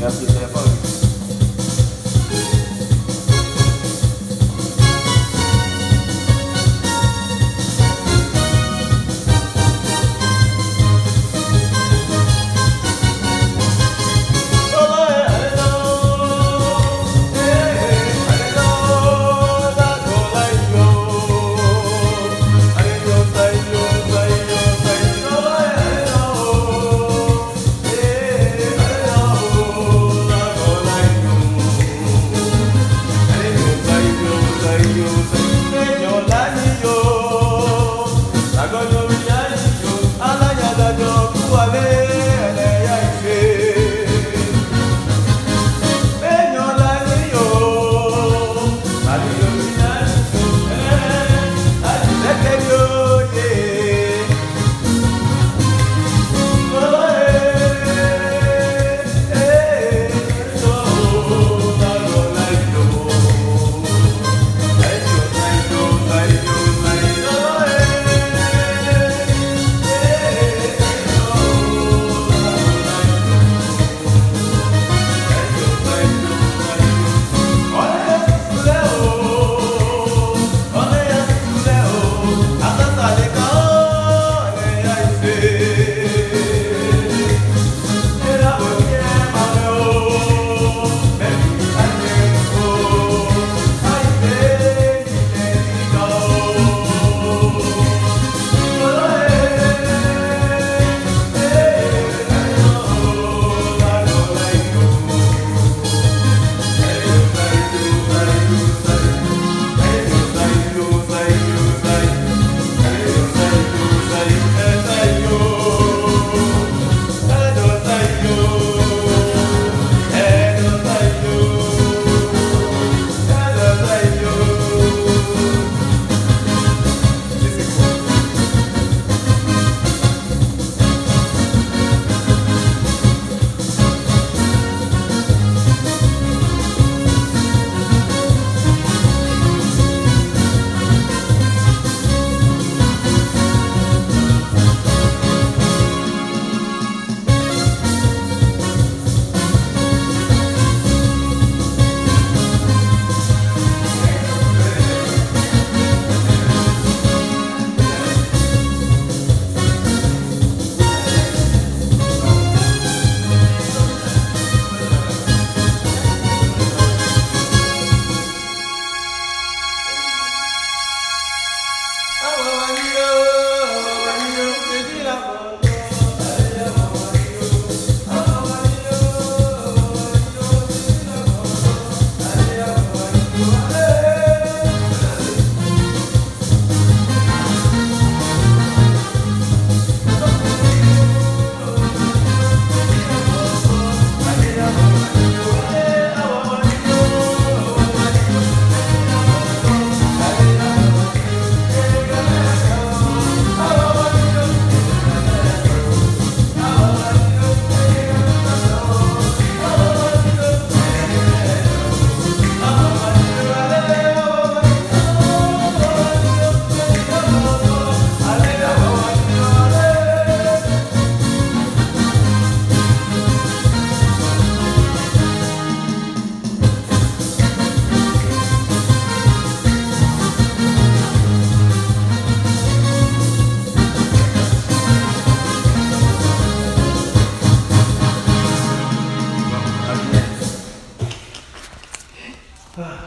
Merci, téléphone.